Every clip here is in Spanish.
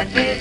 that is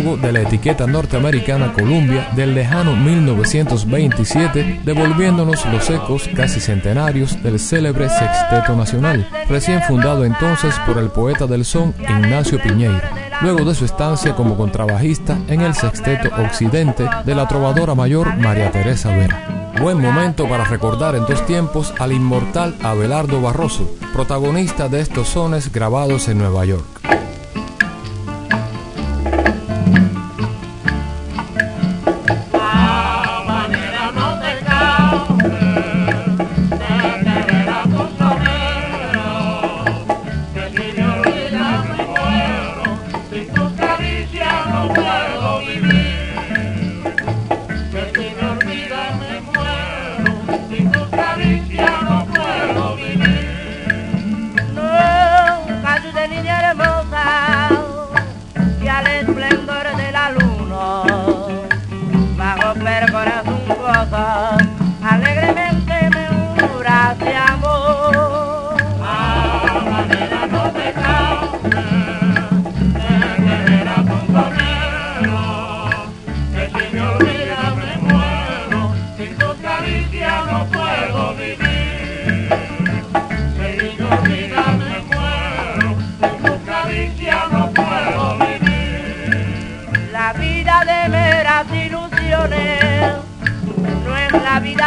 de la etiqueta norteamericana Columbia del lejano 1927, devolviéndonos los ecos casi centenarios del célebre Sexteto Nacional, recién fundado entonces por el poeta del son Ignacio Piñeiro, luego de su estancia como contrabajista en el Sexteto Occidente de la trovadora mayor María Teresa Vera. Buen momento para recordar en dos tiempos al inmortal Abelardo Barroso, protagonista de estos sones grabados en Nueva York.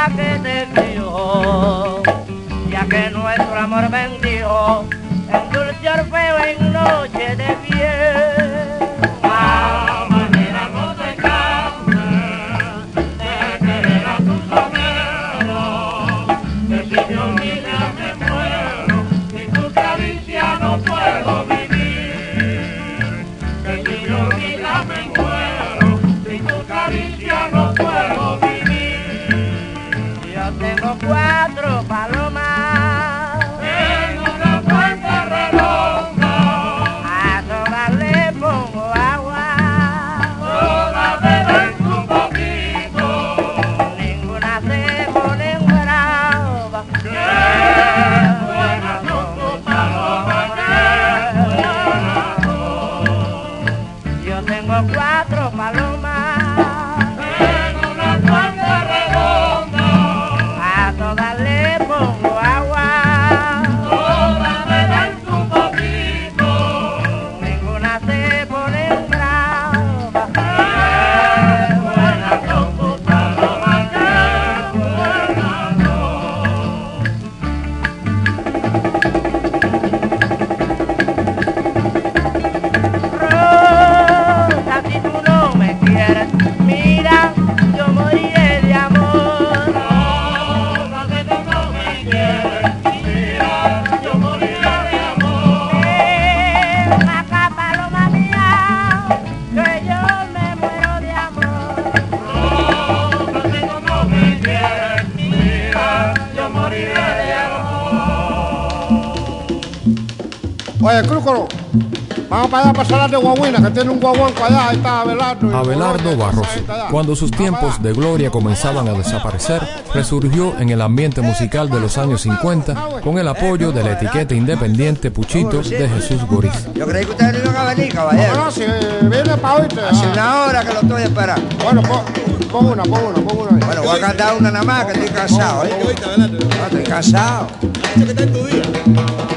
Que te dio, ya que nuestro amor bendijo en dulce orfeo en noche de Oye, Crúcolo, vamos para allá para Salar de Guaguina, que tiene un guaguanco allá, ahí está Abelardo. y Abelardo Barroso, está cuando sus tiempos de gloria comenzaban a desaparecer, resurgió en el ambiente musical de los años 50 con el apoyo de la etiqueta independiente Puchitos de Jesús Goriz. Yo creí que ustedes no iban a venir, caballero. no, si viene para oírte. Hace ah. una hora que lo estoy esperando. Bueno, pon, pon una, pon una, pon una. Bueno, voy a cantar una nada más que estoy cansado. ¿eh? No, estoy cansado. La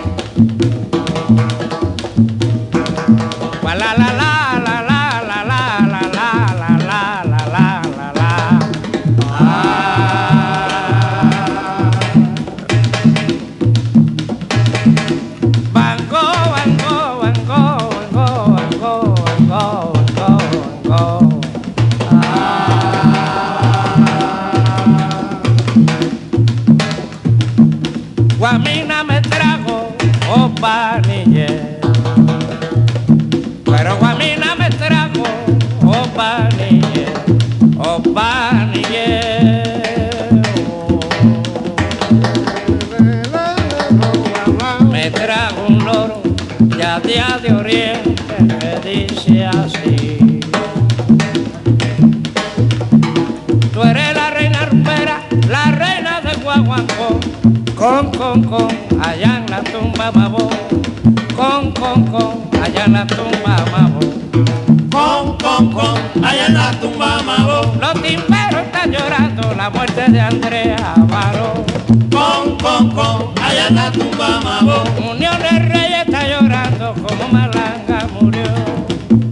Con, allá en la tumba Mabo. Los timberos están llorando la muerte de Andrea Avaro. Con, con, con, allá en la tumba Mabo. Unión de Reyes está llorando como Malanga murió.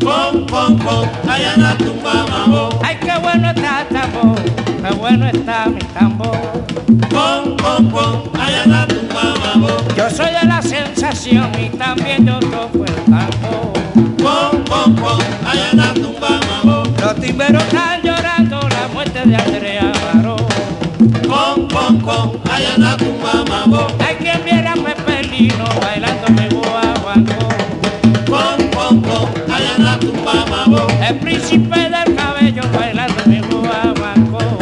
Con, con, con, allá en la tumba Mabo. Ay, qué bueno está el tambor, qué bueno está mi tambor. Con, con, con, allá en la tumba Mabo. Yo soy de la sensación y también yo toco el tambor. Con, con, con, allá timberos están llorando la muerte de Andrea Avaro. Con, con, con, allá en la tumba Mabo. Hay quien viera a Pepe Lino bailando mi guaguancó. Con, con, con, allá en la tumba Mabo. El príncipe del cabello bailando mi guaguancó.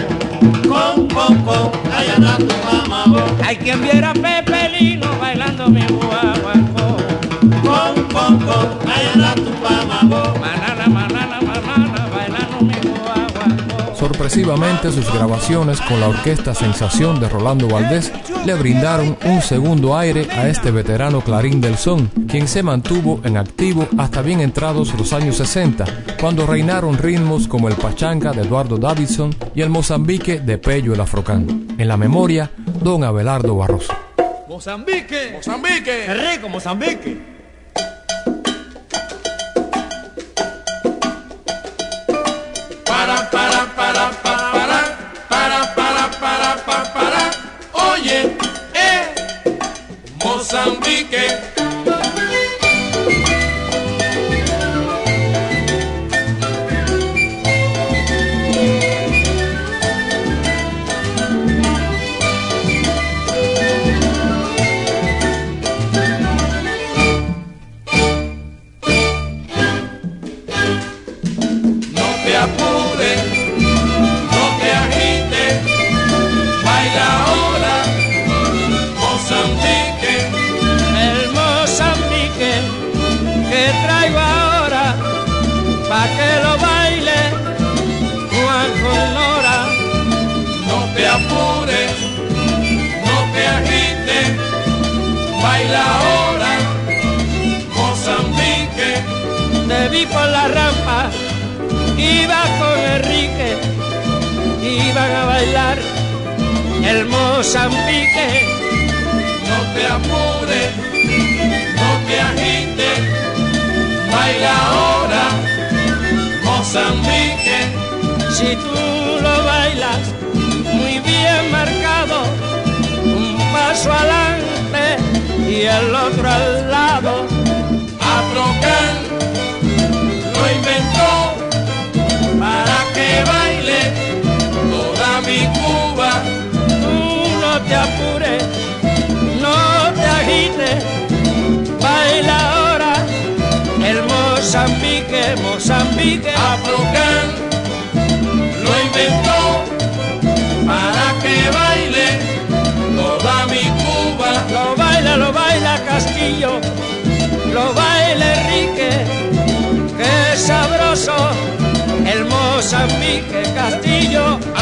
Con, con, con, allá en la tumba Mabo. Hay quien viera a Sorpresivamente sus grabaciones con la orquesta Sensación de Rolando Valdés le brindaron un segundo aire a este veterano clarín del son, quien se mantuvo en activo hasta bien entrados los años 60, cuando reinaron ritmos como el pachanga de Eduardo Davidson y el Mozambique de Pello el Afrocán. En la memoria, don Abelardo Barroso. Mozambique. Mozambique. Qué rico, Mozambique. Mozambique Castillo.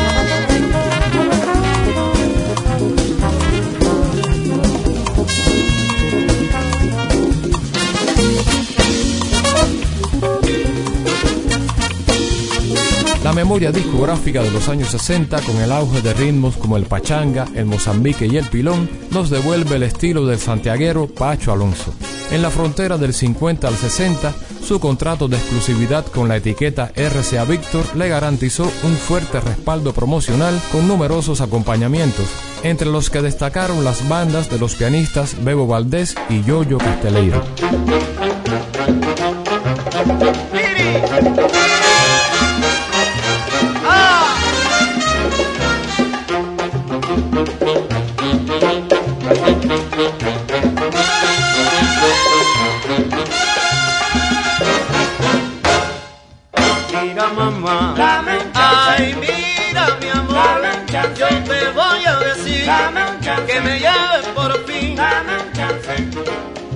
Memoria discográfica de los años 60, con el auge de ritmos como el pachanga, el mozambique y el pilón, nos devuelve el estilo del santiaguero Pacho Alonso. En la frontera del 50 al 60, su contrato de exclusividad con la etiqueta RCA Victor le garantizó un fuerte respaldo promocional con numerosos acompañamientos, entre los que destacaron las bandas de los pianistas Bebo Valdés y Yoyo Casteleiro.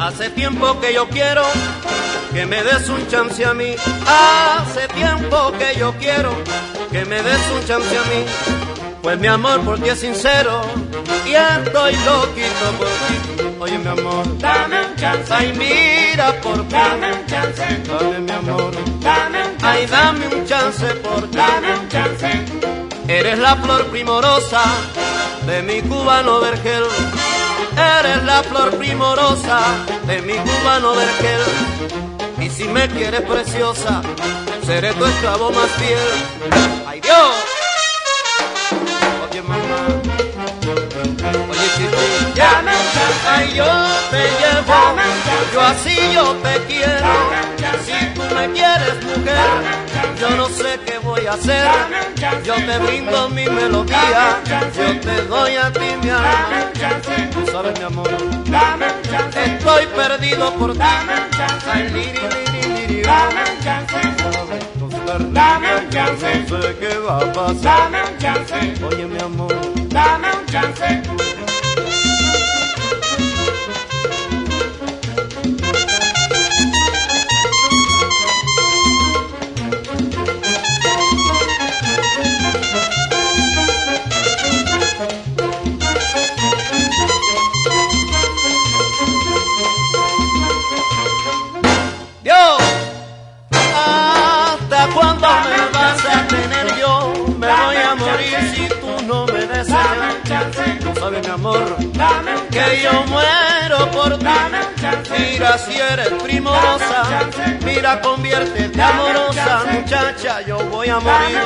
Hace tiempo que yo quiero que me des un chance a mí. Hace tiempo que yo quiero que me des un chance a mí. Pues mi amor por ti es sincero y estoy loquito por ti. Oye mi amor, dame un chance. Ay mira por ti, dame un chance. Dame mi amor, dame un chance. Ay dame un chance por ti, dame un chance. Eres la flor primorosa de mi cubano vergel eres la flor primorosa de mi cubano vergel. Y si me quieres preciosa, seré tu esclavo más fiel. ¡Ay Dios! Oye mamá, oye chichi, ya me ay yo te llevo, yo así yo te quiero. Si tú me quieres mujer, yo no sé qué voy a hacer. Yo te brindo mi melodía, yo te doy a ti mi alma. Tú sabes, mi amor, estoy perdido por ti. Ay, liri, liri, liri, Dame un chance. No sé qué va a pasar. Dame un chance, Oye, mi amor. dame un chance. Chance, Tú sabes, mi amor, dame un que yo muero por ti. Mira si eres primorosa, mira conviértete amorosa, muchacha, yo voy a morir.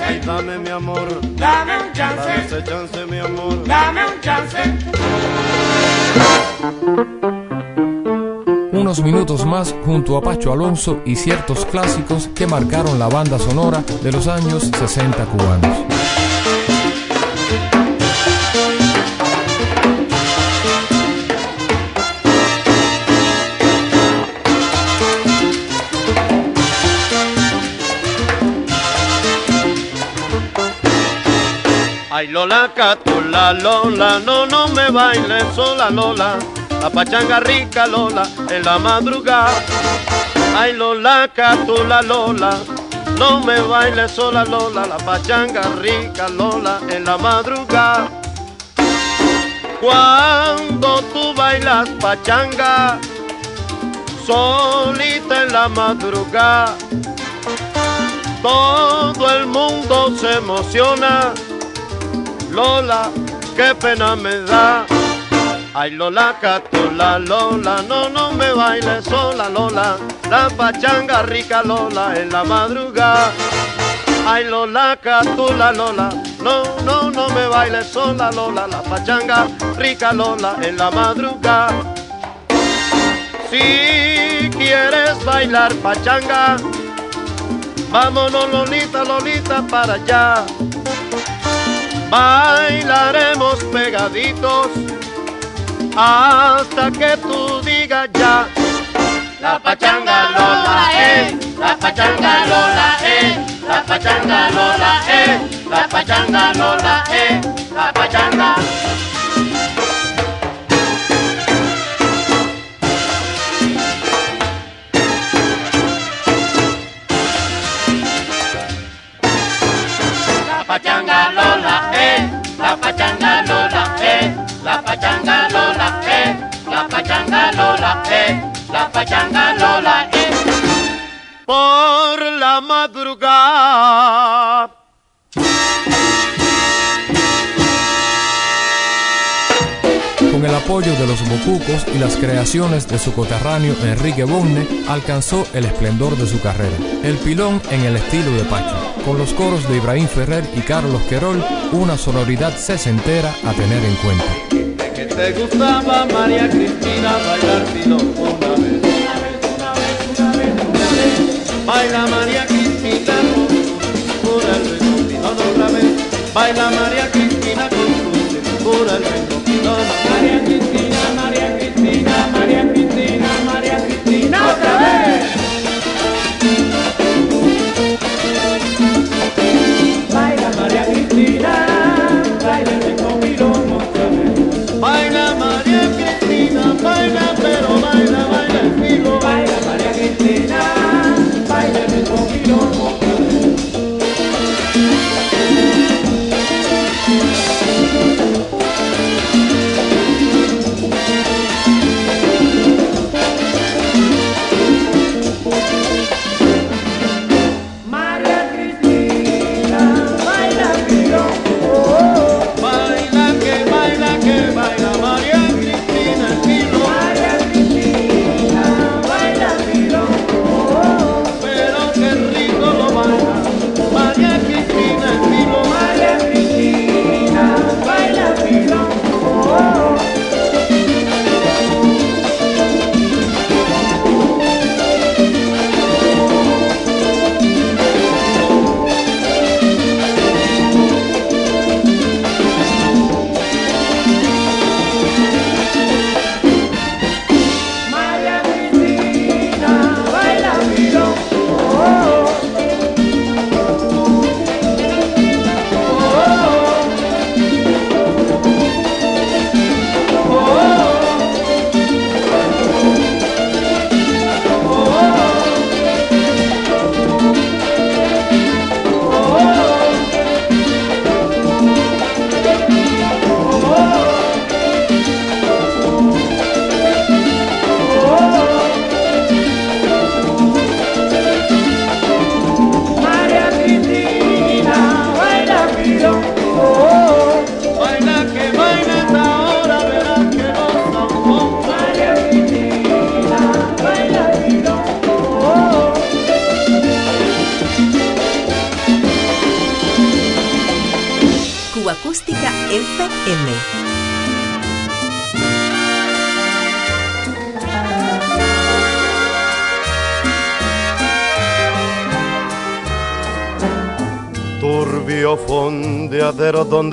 Ay, dame mi amor, dame un dame chance, ese chance, mi amor. dame un chance. Unos minutos más junto a Pacho Alonso y ciertos clásicos que marcaron la banda sonora de los años 60 cubanos. Ay Lola, catula, Lola, no, no me bailes sola, Lola. La pachanga rica, Lola, en la madrugada. Ay Lola, catula, Lola, no me bailes sola, Lola. La pachanga rica, Lola, en la madrugada. Cuando tú bailas pachanga, solita en la madrugada, todo el mundo se emociona. Lola, qué pena me da. Ay Lola, catula, Lola, no, no me bailes sola, Lola. La pachanga rica, Lola, en la madrugada. Ay Lola, catula, Lola, no, no, no me bailes sola, Lola. La pachanga rica, Lola, en la madrugada. Si quieres bailar pachanga, vámonos Lolita, Lolita para allá. Bailaremos pegaditos hasta que tú digas ya. La pachanga Lola, eh, la pachanga Lola, eh, la pachanga Lola, eh, la pachanga Lola, eh, la pachanga. La pachanga Lola, eh, la pachanga Lola, eh, la pachanga Lola, eh, la pachanga Lola, eh. Por la madrugada. Con el apoyo de los bocucos y las creaciones de su coterráneo Enrique Bonne, alcanzó el esplendor de su carrera. El pilón en el estilo de Pacho, con los coros de Ibrahim Ferrer y Carlos Querol, una sonoridad sesentera a tener en cuenta. te gustaba María Cristina bailar pilón una vez. Baila María Cristina vez. Baila María Cristina con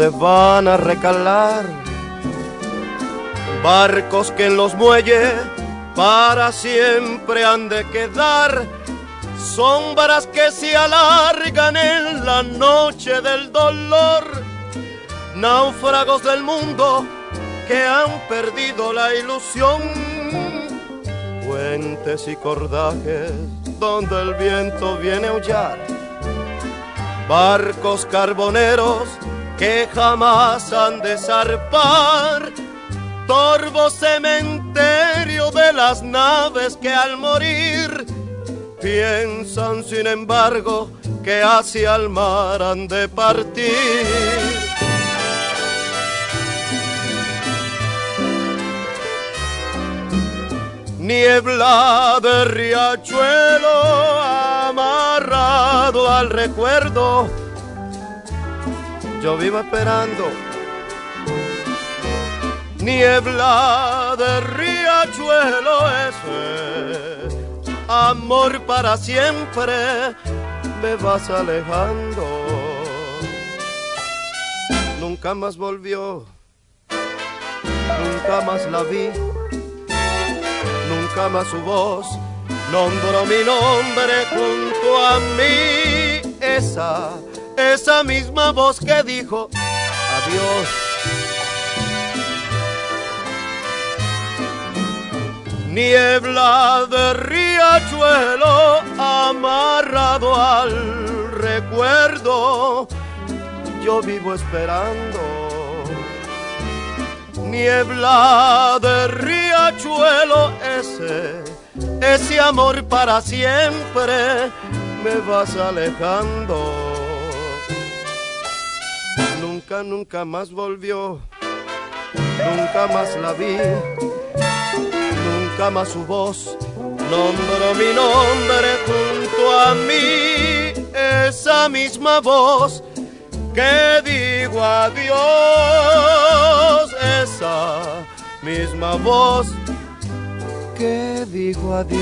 van a recalar barcos que en los muelles para siempre han de quedar, sombras que se alargan en la noche del dolor, náufragos del mundo que han perdido la ilusión, puentes y cordajes donde el viento viene a aullar, barcos carboneros que jamás han de zarpar, torvo cementerio de las naves que al morir piensan sin embargo que hacia el mar han de partir. Niebla de riachuelo amarrado al recuerdo. Yo vivo esperando. Niebla de riachuelo ese. Amor para siempre me vas alejando. Nunca más volvió. Nunca más la vi nunca más su voz nombró mi nombre junto a mí. Esa, esa misma voz que dijo adiós. Niebla de riachuelo amarrado al recuerdo, yo vivo esperando niebla de riachuelo ese, ese amor para siempre me vas alejando. Nunca, nunca más volvió, nunca más la vi, nunca más su voz. Nombró mi nombre junto a mí, esa misma voz que digo adiós, esa misma voz que digo adiós.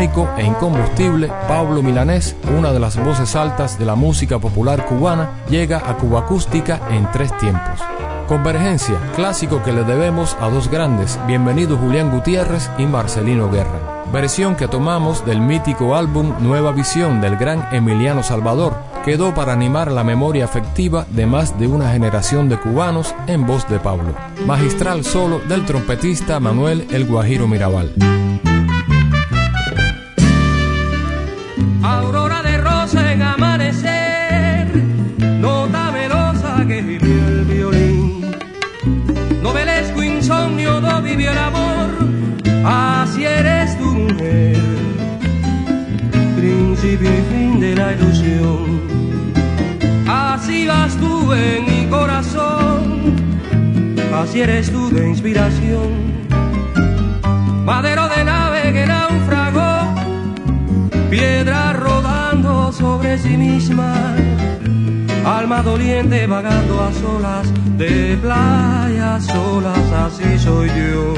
E incombustible, Pablo Milanés, una de las voces altas de la música popular cubana, llega a Cuba Acústica en tres tiempos. Convergencia, clásico que le debemos a dos grandes, bienvenido Julián Gutiérrez y Marcelino Guerra. Versión que tomamos del mítico álbum Nueva Visión del gran Emiliano Salvador, quedó para animar la memoria afectiva de más de una generación de cubanos en voz de Pablo. Magistral solo del trompetista Manuel El Guajiro Mirabal. Solas, de playas solas, así soy yo.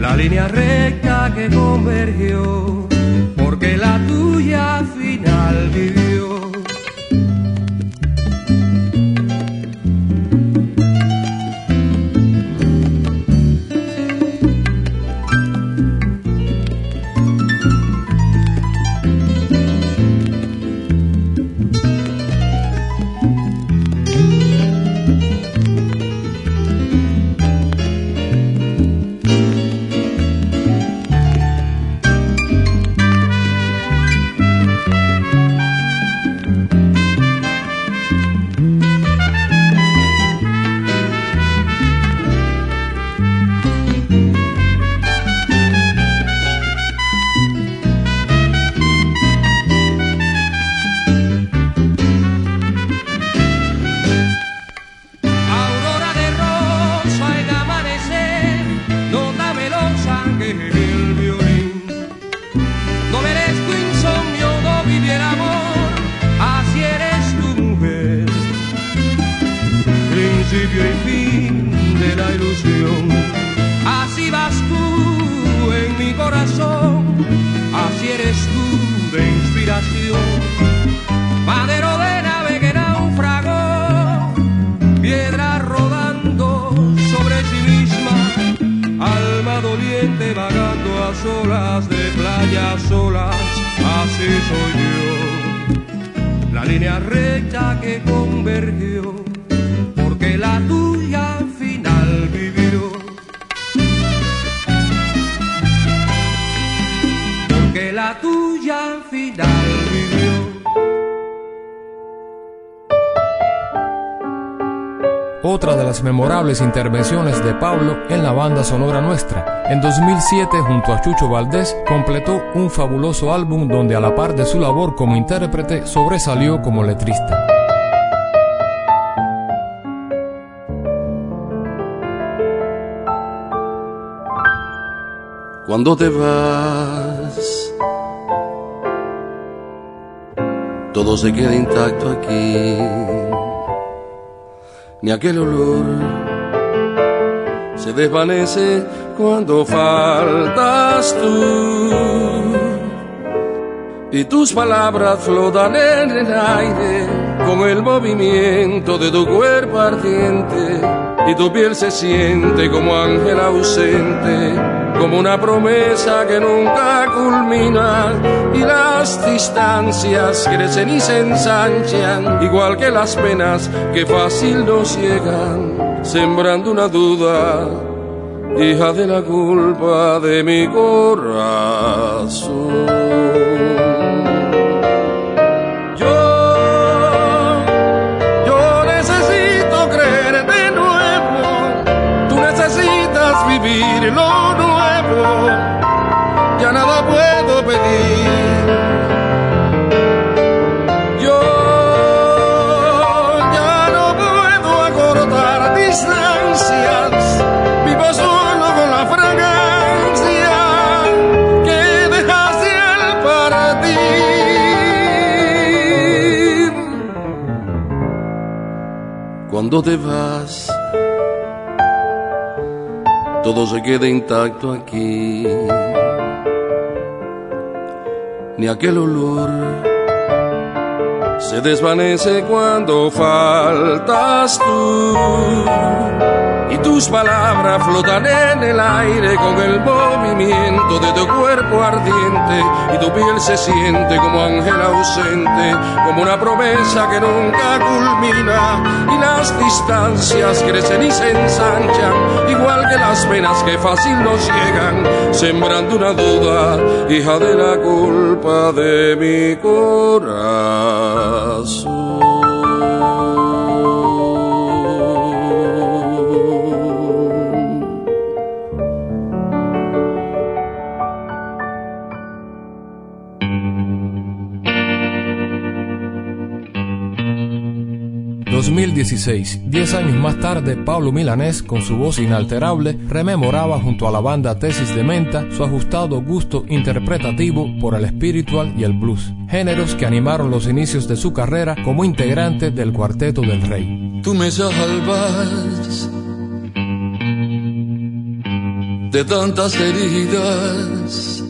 La línea recta que convergió, porque la tuya al final vivió. Convergió, porque la tuya al final vivió. Porque la tuya al final vivió. Otra de las memorables intervenciones de Pablo en la banda sonora nuestra. En 2007, junto a Chucho Valdés, completó un fabuloso álbum donde a la par de su labor como intérprete sobresalió como letrista. Cuando te vas, todo se queda intacto aquí ni aquel olor se desvanece cuando faltas tú. Y tus palabras flotan en el aire con el movimiento de tu cuerpo ardiente. Y tu piel se siente como ángel ausente, como una promesa que nunca culmina. Y las distancias crecen y se ensanchan, igual que las penas que fácil nos llegan, sembrando una duda, hija de la culpa de mi corazón. Distancias, vivo solo con la fragancia que dejaste al partir. Cuando te vas, todo se queda intacto aquí. Ni aquel olor se desvanece cuando faltas tú. Tus palabras flotan en el aire con el movimiento de tu cuerpo ardiente. Y tu piel se siente como ángel ausente, como una promesa que nunca culmina. Y las distancias crecen y se ensanchan, igual que las penas que fácil nos llegan, sembrando una duda, hija de la culpa de mi corazón. 2016, 10 años más tarde, Pablo Milanés, con su voz inalterable, rememoraba junto a la banda Tesis de Menta su ajustado gusto interpretativo por el spiritual y el blues, géneros que animaron los inicios de su carrera como integrante del Cuarteto del Rey. Tú me salvas de tantas heridas.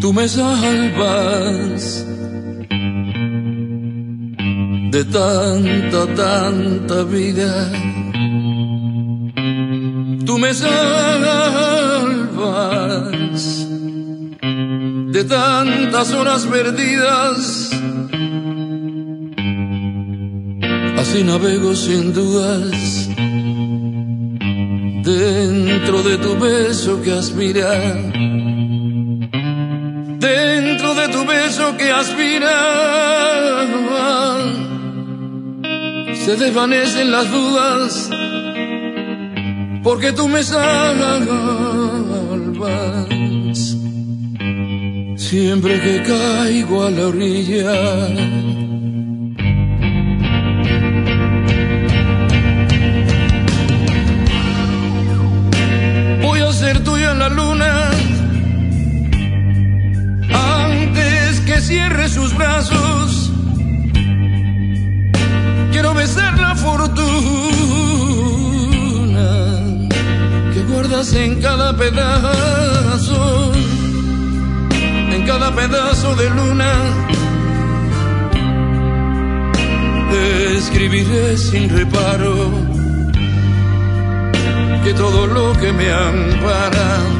Tú me salvas de tanta, tanta vida. Tú me salvas de tantas horas perdidas. Así navego sin dudas dentro de tu beso que aspira, dentro de tu beso que aspira, se desvanecen las dudas, porque tú me salvas siempre que caigo a la orilla. Voy a ser tuya en la luna antes que cierre sus brazos quiero besar la fortuna que guardas en cada pedazo, en cada pedazo de luna. Escribiré sin reparo que todo lo que me ampara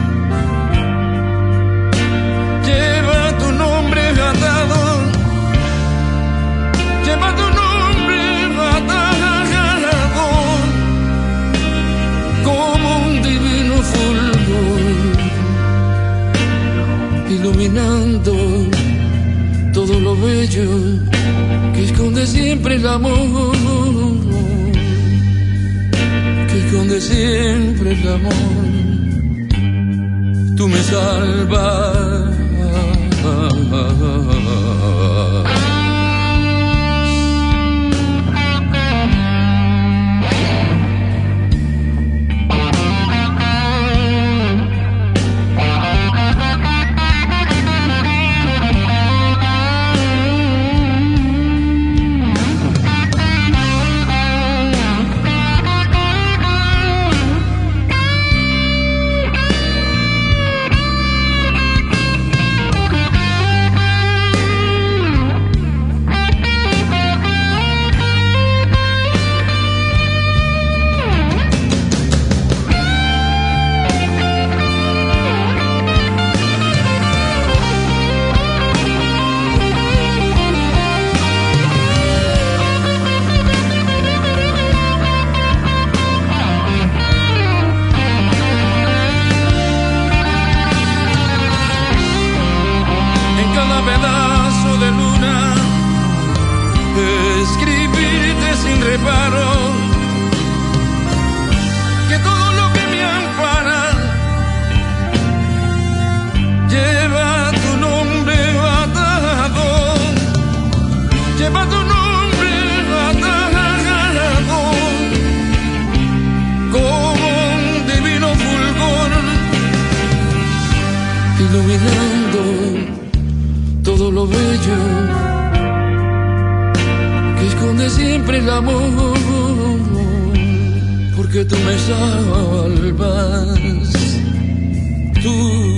iluminando todo lo bello que esconde siempre el amor, que esconde siempre el amor. Tú me salvas. Todo lo bello que esconde siempre el amor, porque tú me salvas, tú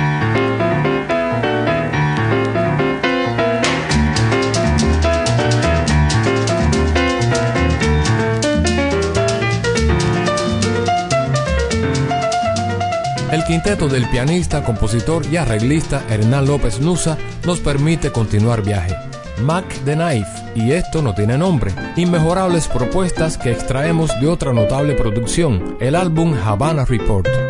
El quinteto del pianista, compositor y arreglista Hernán López Nusa nos permite continuar viaje. Mac the Knife, y esto no tiene nombre. Inmejorables propuestas que extraemos de otra notable producción, el álbum Havana Report.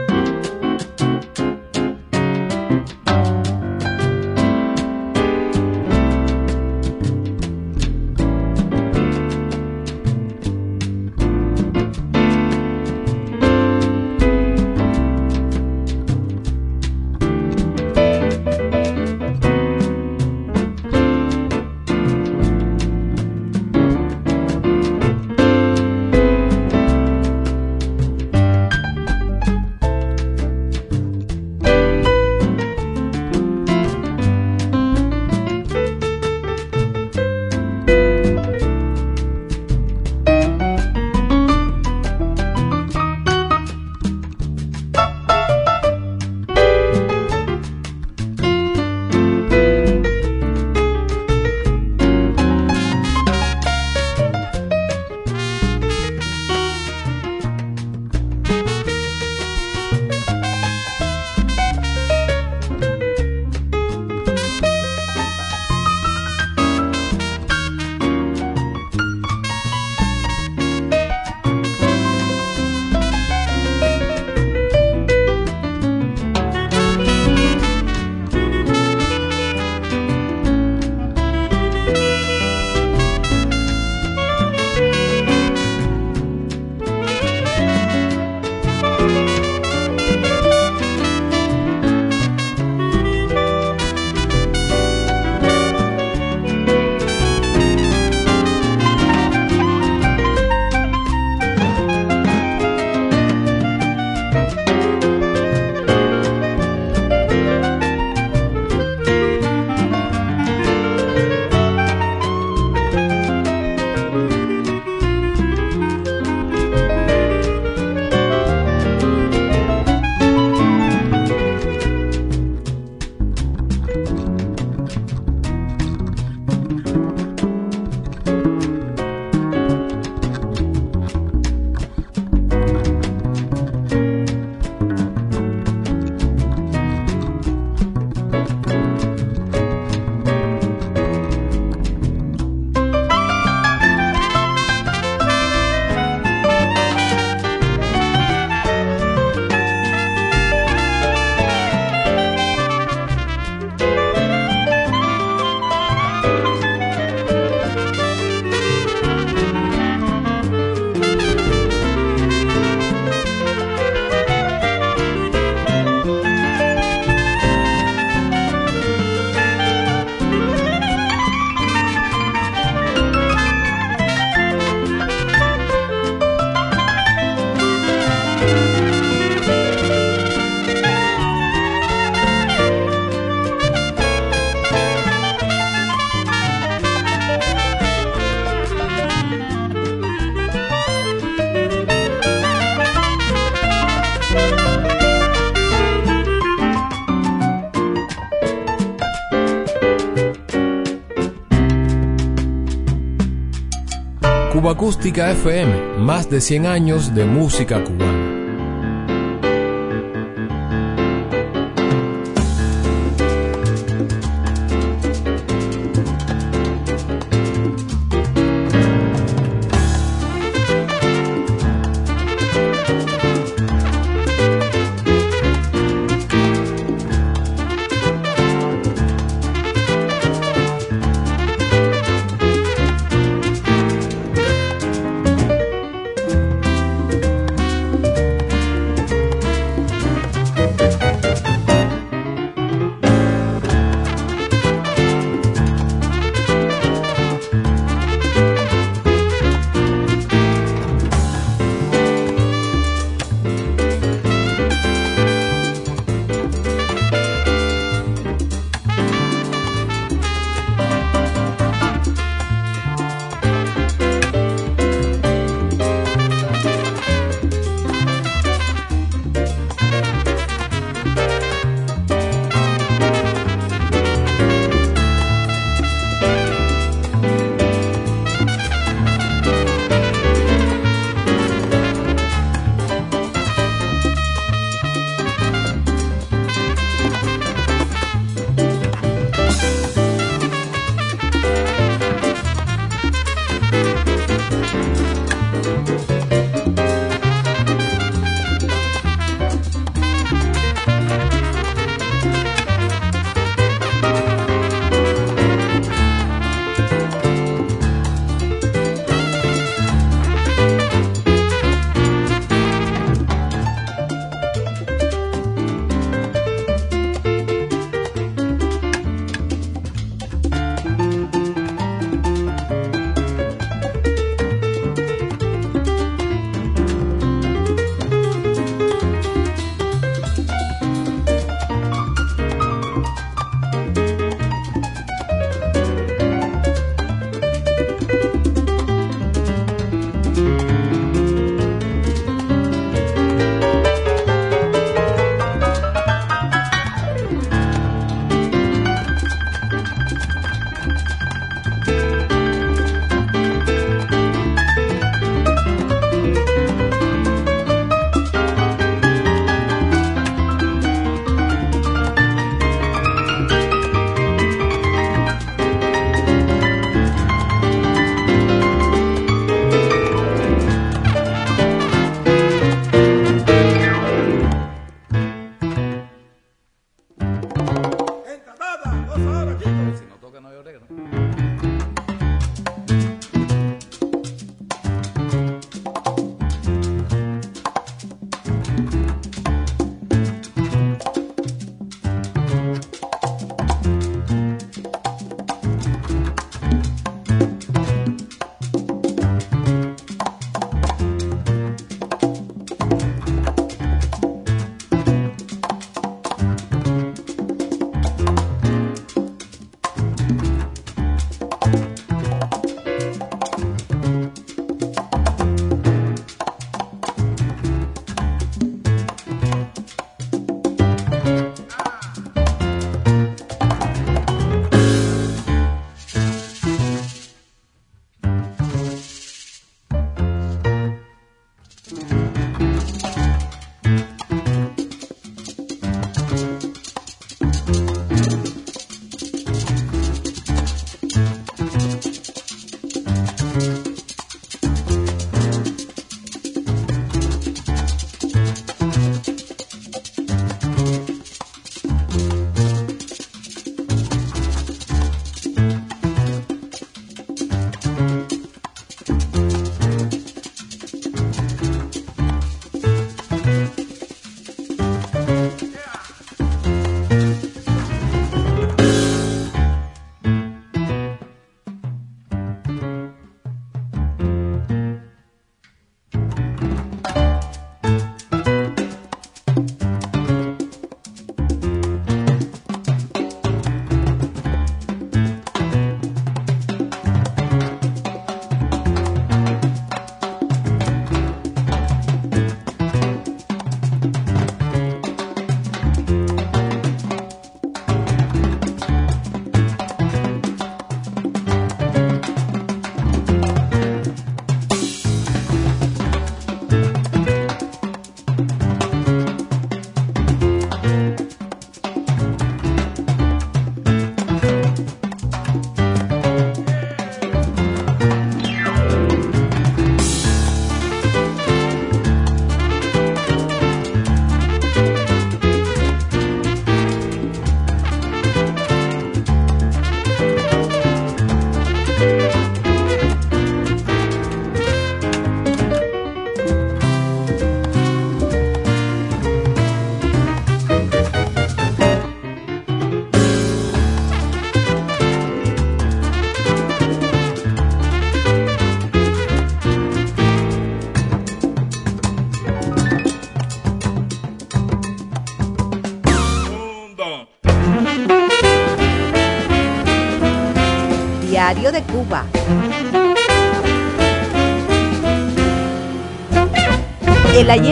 Cuba Acústica FM, más de 100 años de música cubana.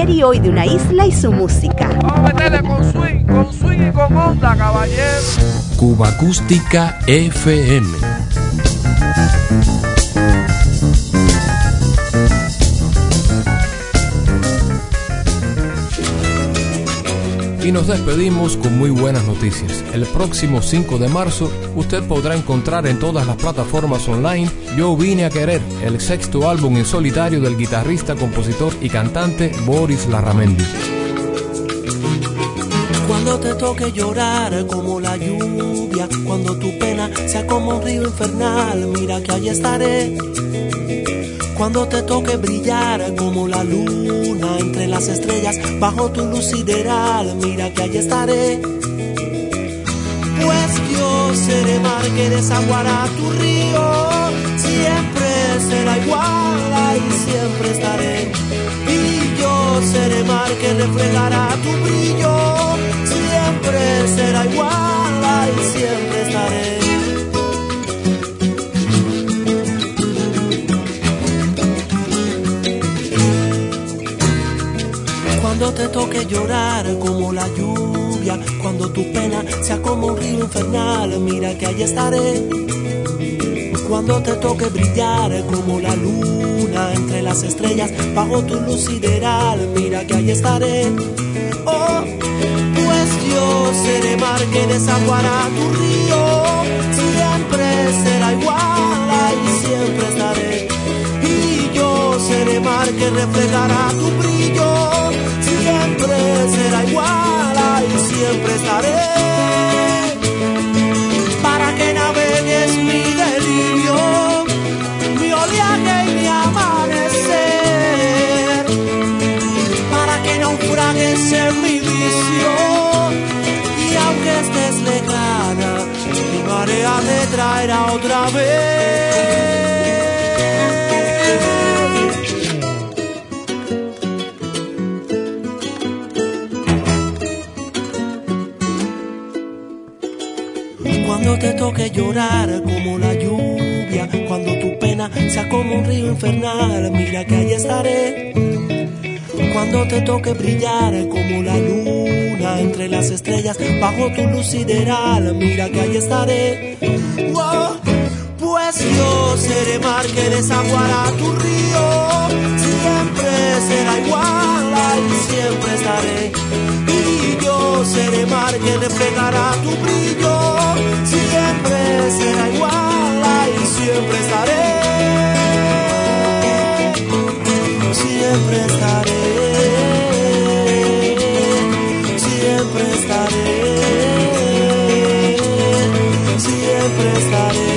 Ayer y hoy de una isla y su música. Vamos a meterle con swing, con swing y con onda, caballero. Cuba Acústica FM. Y nos despedimos con muy buenas noticias. El próximo 5 de marzo usted podrá encontrar en todas las plataformas online Yo vine a querer, el sexto álbum en solitario del guitarrista, compositor y cantante Boris Larramendi. Cuando te toque llorar como la lluvia, cuando tu pena sea como un río infernal, mira que allí estaré. Cuando te toque brillar como la luna entre las estrellas, bajo tu luz sideral, mira que allí estaré. Pues yo seré mar que desaguará tu río, siempre será igual, ahí siempre estaré. Y yo seré mar que reflejará tu brillo, siempre será igual, ahí siempre estaré. Te toque llorar como la lluvia, cuando tu pena sea como un río infernal, mira que allí estaré. Cuando te toque brillar como la luna entre las estrellas, bajo tu luz sideral, mira que allí estaré. Oh, pues yo seré mar que desaguará tu río, siempre será igual, ahí siempre estaré. Y yo seré mar que reflejará tu brillo, será igual, ahí siempre estaré. Para que navegues mi delirio, mi oleaje y mi amanecer. Para que naufragues en mi visión, y aunque estés lejana, mi marea te traerá otra vez. Toque llorar como la lluvia, cuando tu pena sea como un río infernal, mira que allí estaré. Cuando te toque brillar como la luna entre las estrellas, bajo tu luz sideral, mira que allí estaré. Oh, pues yo seré mar que desaguará tu río, siempre será igual, ahí siempre estaré. Y yo seré mar que reflejará tu brillo, será igual, ahí siempre estaré. Siempre estaré, siempre estaré, siempre estaré.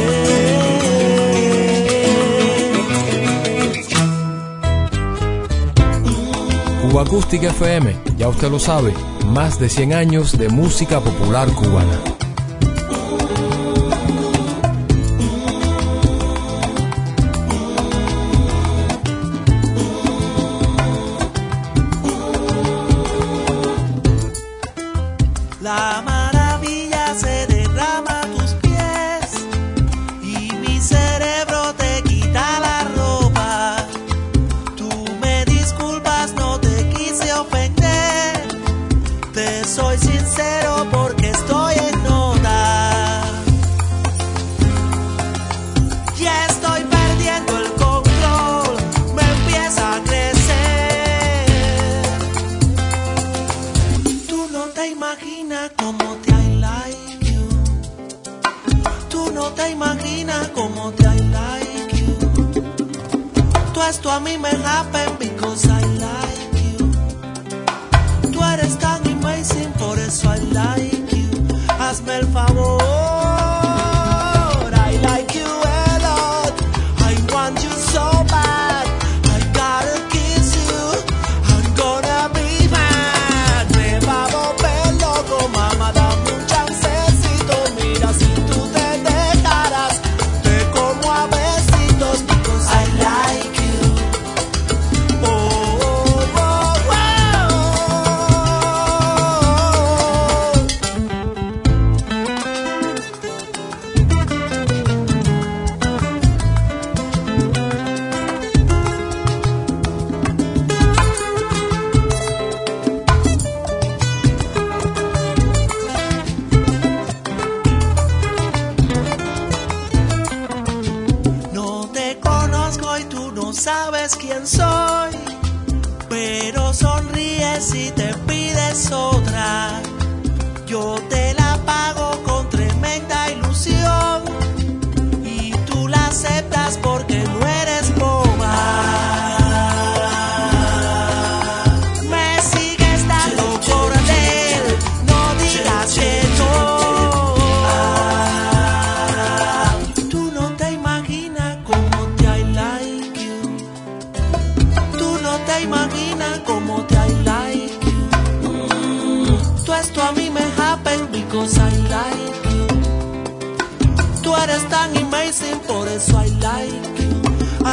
Cuba Acústica FM, ya usted lo sabe, más de 100 años de música popular cubana. Tú a mí me happen because I like you. Tú eres tan amazing, por eso I like you. Hazme el favor.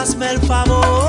hazme el favor.